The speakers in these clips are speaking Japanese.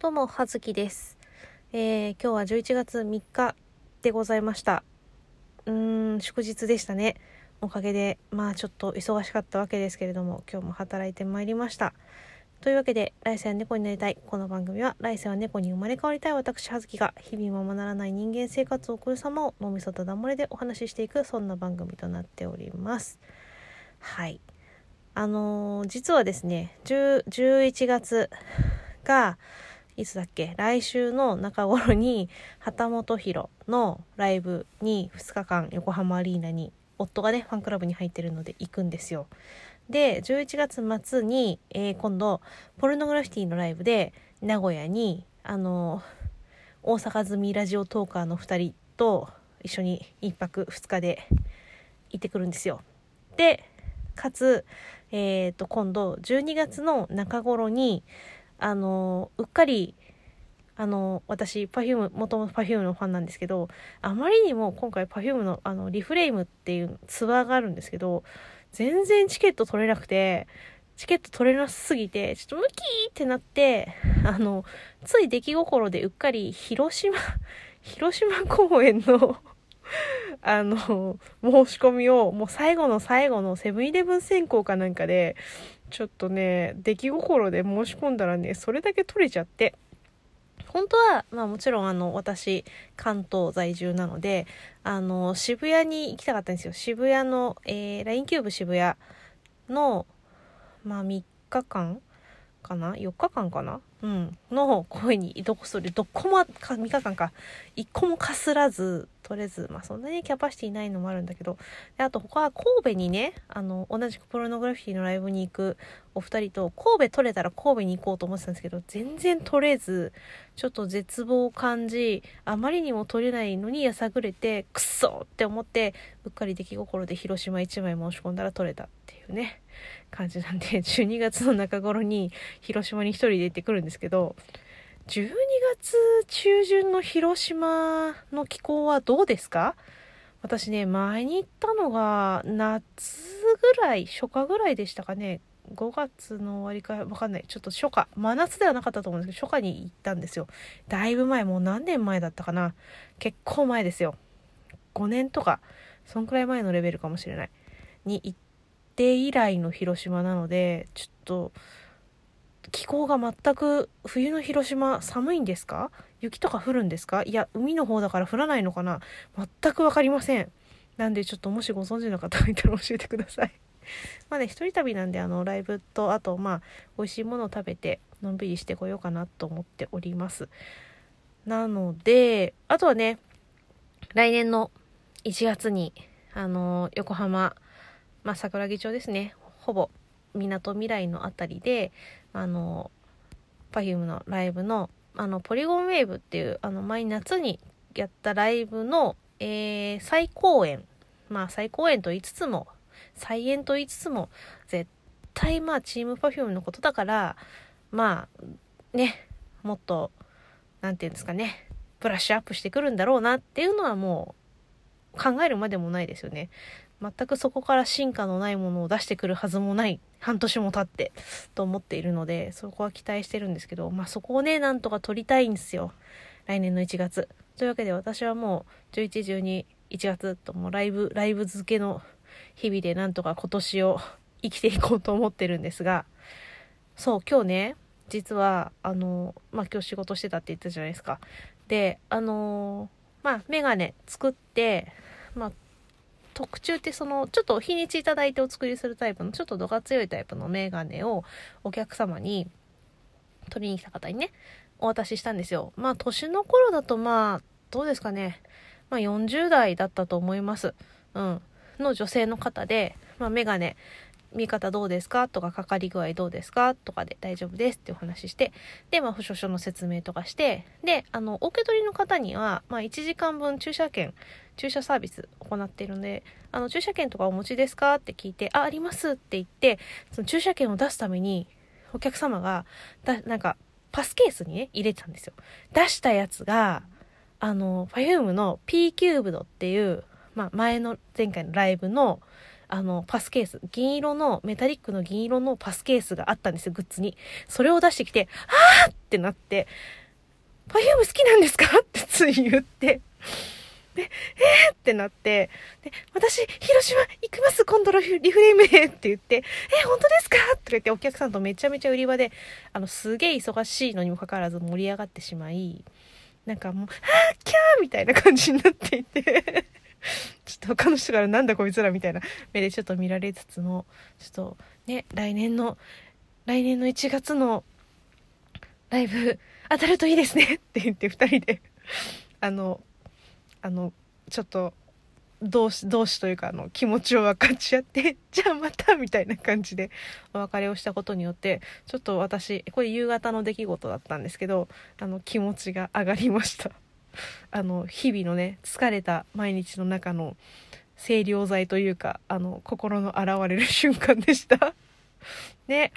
どうも、はずきです。えー、今日は11月3日でございました。うーん、祝日でしたね。おかげで、まあちょっと忙しかったわけですけれども、今日も働いてまいりました。というわけで、来世は猫になりたい。この番組は、来世は猫に生まれ変わりたい私、はずきが、日々ままならない人間生活を送る様を脳みそとだ漏れでお話ししていく、そんな番組となっております。はい。あのー実はですね、10 11月が、いつだっけ？来週の中頃に旗本博のライブに2日間横浜アリーナに夫がねファンクラブに入ってるので行くんですよ。で11月末に、えー今度ポルノグラフィティのライブで名古屋にあの大阪住みラジオトーカーの2人と一緒に1泊2日で行ってくるんですよ。でかつ、えー、と今度12月の中頃にあのうっかりあの私 Perfume 元々 Perfume のファンなんですけどあまりにも今回 Perfume のあのリフレイムっていうツアーがあるんですけど全然チケット取れなくてチケット取れなすぎてちょっとムキーってなってあのつい出来心でうっかり広島 広島公演のあの申し込みをもう最後の最後のセブンイレブン選考かなんかでちょっとね出来心で申し込んだらねそれだけ取れちゃって本当は、まあもちろんあの、私、関東在住なので、あの、渋谷に行きたかったんですよ。渋谷の、えー、LINE キューブ渋谷の、まあ3日間かな ?4 日間かな？うん。の声に、どこそれ、どこもか、3日間か、1個もかすらず、取れず、まあそんなにキャパシティないのもあるんだけど、であと他は神戸にね、あの、同じくプロノグラフィティのライブに行くお二人と、神戸取れたら神戸に行こうと思ってたんですけど、全然取れず、ちょっと絶望を感じ、あまりにも取れないのにやさぐれて、くっそって思って、うっかり出来心で広島1枚申し込んだら取れたっていうね、感じなんで、12月の中頃に広島に一人で行ってくるんですけど、12月中旬の広島の気候はどうですか？私ね、前に行ったのが夏ぐらい、初夏ぐらいでしたかね。5月の終わりかわかんない。ちょっと初夏、真夏ではなかったと思うんですけど、初夏に行ったんですよ。だいぶ前、もう何年前だったかな。結構前ですよ。5年とか、そんくらい前のレベルかもしれない。に行って以来の広島なので、ちょっと、気候が全く冬の広島寒いんですか？雪とか降るんですか？いや海の方だから降らないのかな？全く分かりませんなんでちょっともしご存知の方がいたら教えてくださいまあね一人旅なんであのライブとあとまあ美味しいものを食べてのんびりしてこようかなと思っております。なのであとはね来年の1月にあの横浜まあ桜木町ですね。ほぼみなとみらいのあたりであの Perfume のライブのあのポリゴンウェーブっていうあの前夏にやったライブの、えー再公演まあ再公演と言いつつも再演と言いつつも絶対まあチーム Perfume のことだからまあねもっとなんていうんですかねブラッシュアップしてくるんだろうなっていうのはもう考えるまでもないですよね。全くそこから進化のないものを出してくるはずもない半年も経ってと思っているのでそこは期待してるんですけどまあそこをねなんとか取りたいんですよ来年の1月というわけで私はもう1112 1月ともうライブライブ漬けの日々でなんとか今年を生きていこうと思ってるんですがそう今日ね実はあのまあ今日仕事してたって言ったじゃないですか。であのまあメガネ作ってまあ特注ってそのちょっと日にちいただいてお作りするタイプのちょっと度が強いタイプのメガネをお客様に取りに来た方にねお渡ししたんですよ。まあ年の頃だとまあどうですかね。まあ40代だったと思います。うん。の女性の方で、まあ、メガネ見方どうですか？とかかかり具合どうですか？とかで大丈夫ですってお話ししてで、まあ、保証書の説明とかしてであのお受け取りの方には、まあ、1時間分駐車券駐車サービス行っているのであの駐車券とかお持ちですか？って聞いてあありますって言ってその駐車券を出すためにお客様がだなんかパスケースにね入れてたんですよ。出したやつがあの Perfume の P キューブドっていう、まあ、前の前回のライブのあの、パスケース、銀色の、メタリックの銀色のパスケースがあったんですよ、グッズに。それを出してきて、あーってなって、パフューム好きなんですか？ってつい言って、で、えーってなって、で、私、広島行きます今度のリフレームでって言って、えー、本当ですか？とか言ってお客さんとめちゃめちゃ売り場で、あの、すげえ忙しいのにもかかわらず盛り上がってしまい、なんかもう、あー、キャーみたいな感じになっていて。ちょっと他の人からなんだこいつらみたいな目でちょっと見られつつも、ちょっとね、来年の、来年の1月のライブ当たるといいですね って言って2人で あの、あの、ちょっと、同士、同士というか、あの、気持ちを分かち合って、じゃあまたみたいな感じでお別れをしたことによって、ちょっと私、これ夕方の出来事だったんですけど、あの、気持ちが上がりました。あの日々のね疲れた毎日の中の清涼剤というかあの心の現れる瞬間でした。ね。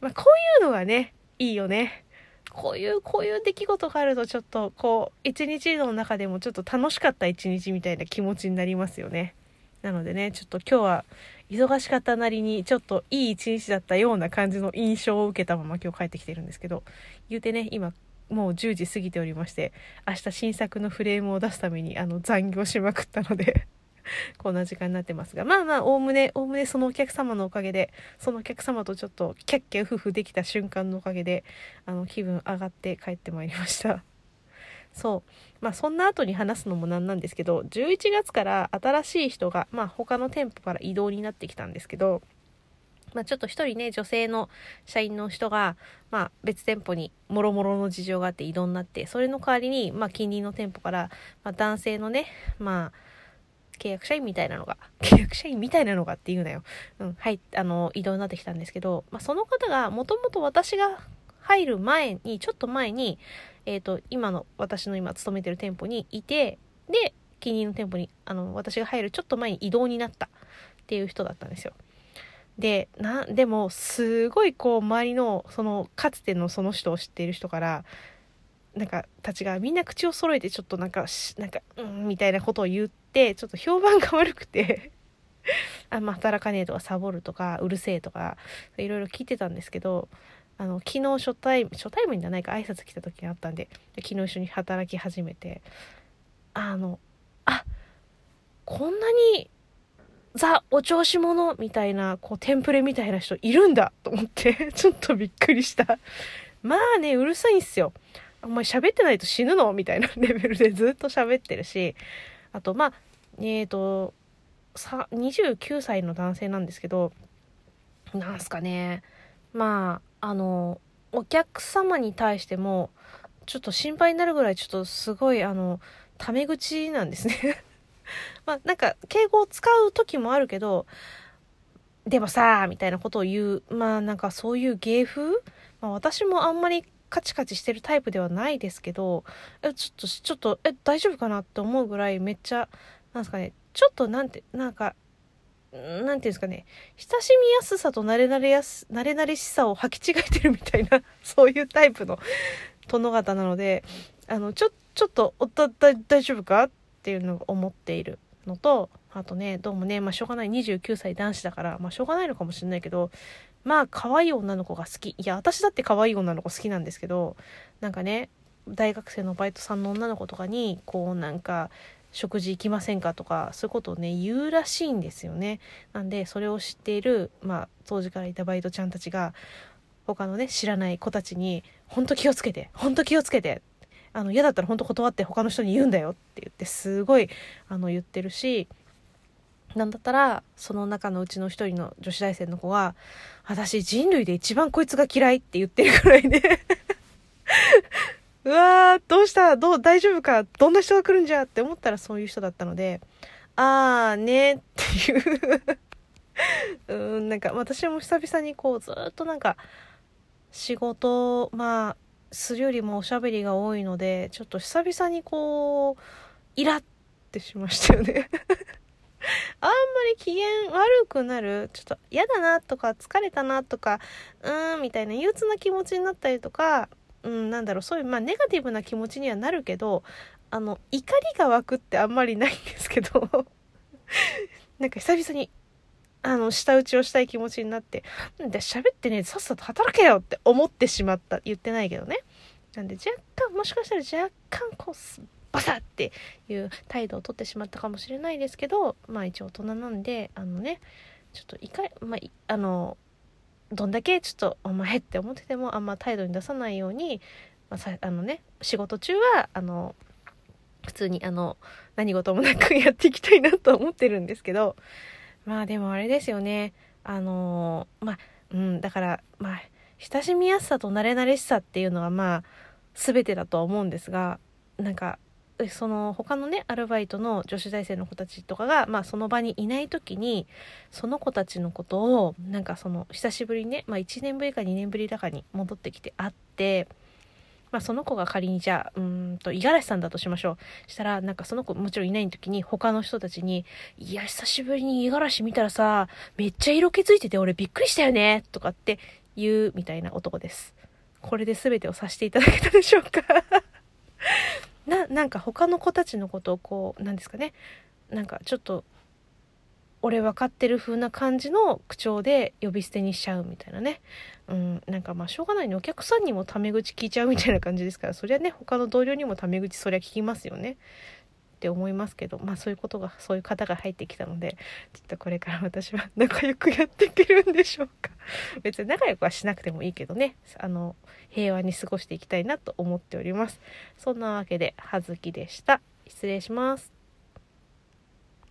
まあ、こういうのがねいいよね。こういうこういう出来事があるとちょっとこう一日の中でもちょっと楽しかった一日みたいな気持ちになりますよね。なのでねちょっと今日は忙しかったなりにちょっといい一日だったような感じの印象を受けたまま今日帰ってきてるんですけど言うてね今もう10時過ぎておりまして明日新作のフレームを出すためにあの残業しまくったので こんな時間になってますがまあまあおおむねおおむねそのお客様のおかげでそのお客様とちょっとキャッキャウフフできた瞬間のおかげであの気分上がって帰ってまいりました。そう。まあそんな後に話すのもなんなんですけど11月から新しい人がまあ他の店舗から移動になってきたんですけどまあ、ちょっと一人ね、女性の社員の人が、まあ、別店舗にもろもろの事情があって移動になって、それの代わりに、まあ、近隣の店舗から、まあ、男性のね、まあ、契約社員みたいなのが、契約社員みたいなのがって言うなよ。うん、はい、あの、移動になってきたんですけど、まあ、その方が、もともと私が入る前に、ちょっと前に、えっ、ー、と、今の、私の今勤めてる店舗にいて、で、近隣の店舗に、あの、私が入るちょっと前に移動になったっていう人だったんですよ。でなでもすごいこう周りのそのかつてのその人を知っている人からなんかたちがみんな口を揃えてちょっとなんかしなんかうんみたいなことを言ってちょっと評判が悪くて あんま働かねえとかサボるとかうるせえとかいろいろ聞いてたんですけどあの昨日初対初対面じゃないか挨拶来た時があったんで昨日一緒に働き始めてあのあこんなにザ・お調子者みたいな、こう、テンプレみたいな人いるんだと思って、ちょっとびっくりした。まあね、うるさいんすよ。お前喋ってないと死ぬのみたいなレベルでずっと喋ってるし、あと、まあ、えっ、ー、と、さ、29歳の男性なんですけど、なんすかね、まあ、あの、お客様に対しても、ちょっと心配になるぐらい、ちょっとすごい、あの、タメ口なんですね まあなんか敬語を使う時もあるけどでもさみたいなことを言うまあなんかそういう芸風、まあ、私もあんまりカチカチしてるタイプではないですけどえちょっとちょっとえ大丈夫かなって思うぐらいめっちゃなんですかねちょっとなんてなんかなんていうんですかね、親しみやすさと慣れ慣れやす、慣れ慣れしさを履き違えてるみたいな、そういうタイプの殿方なので、あの、ちょ、ちょっと、おた、大丈夫か？っていうのを思っているのとあとねどうもねまあしょうがない。29歳男子だからまあしょうがないのかもしれないけどまあ可愛い女の子が好き。いや私だって可愛い女の子好きなんですけどなんかね大学生のバイトさんの女の子とかにこうなんか食事行きませんかとかそういうことをね言うらしいんですよね。なんでそれを知っているまあ当時からいたバイトちゃんたちが他のね知らない子たちに「ほんと気をつけてほんと気をつけて」あの嫌だったら本当断って他の人に言うんだよって言ってすごいあの言ってるしなんだったらその中のうちの一人の女子大生の子は私人類で一番こいつが嫌いって言ってるくらいで。うわーどうした？どう大丈夫か？どんな人が来るんじゃって思ったらそういう人だったのであーねっていう。うんなんか私も久々にこうずっとなんか仕事まあするよりもおしゃべりが多いのでちょっと久々にこうイラってしましたよね。あんまり機嫌悪くなるちょっと嫌だなとか疲れたなとかうーんみたいな憂鬱な気持ちになったりとかうんなんだろうそういうまあネガティブな気持ちにはなるけどあの怒りが湧くってあんまりないんですけど。なんか久々にあの、舌打ちをしたい気持ちになって、で、喋ってね、さっさと働けよって思ってしまった。言ってないけどね。なんで、若干、もしかしたら若干、こう、バサっていう態度をとってしまったかもしれないですけど、まあ一応大人なんで、あのね、ちょっといか、まあ、あの、どんだけちょっとお前って思っててもあんま態度に出さないように、まあ、さあのね仕事中はあの普通にあの何事もなくやっていきたいなと思ってるんですけどまあでもあれですよね。あのまあうんだからまあ親しみやすさと慣れ慣れしさっていうのはまあ全てだとは思うんですがなんかその他のねアルバイトの女子大生の子たちとかが、まあ、その場にいない時にその子たちのことをなんかその久しぶりにね、まあ、1年ぶりか2年ぶりだかに戻ってきて会って、まあ、その子が仮にじゃあうんと五十嵐さんだとしましょう。したらなんかその子もちろんいない時に他の人たちに「いや久しぶりに五十嵐見たらさめっちゃ色気づいてて俺びっくりしたよね」とかって言うみたいな男です。これで全てをさせていただけたでしょうか。ななんか他の子たちのことをこうなんですかね。なんかちょっと俺分かってる風な感じの口調で呼び捨てにしちゃうみたいなね。うん、なんかまあしょうがないね。お客さんにもタメ口聞いちゃうみたいな感じですから、そりゃね、他の同僚にもタメ口そりゃ聞きますよね。って思いますけど、まあそういうことが、そういう方が入ってきたので、ちょっとこれから私は仲良くやっていけるんでしょうか。別に仲良くはしなくてもいいけどね、あの、平和に過ごしていきたいなと思っております。そんなわけで、葉月でした。失礼します。